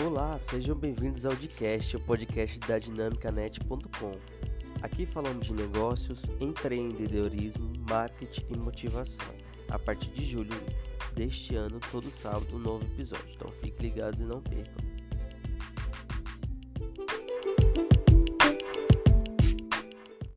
Olá, sejam bem-vindos ao Dcast, o podcast da dinamicanet.com. Aqui falamos de negócios, empreendedorismo, marketing e motivação. A partir de julho deste ano, todo sábado, um novo episódio. Então fiquem ligados e não percam.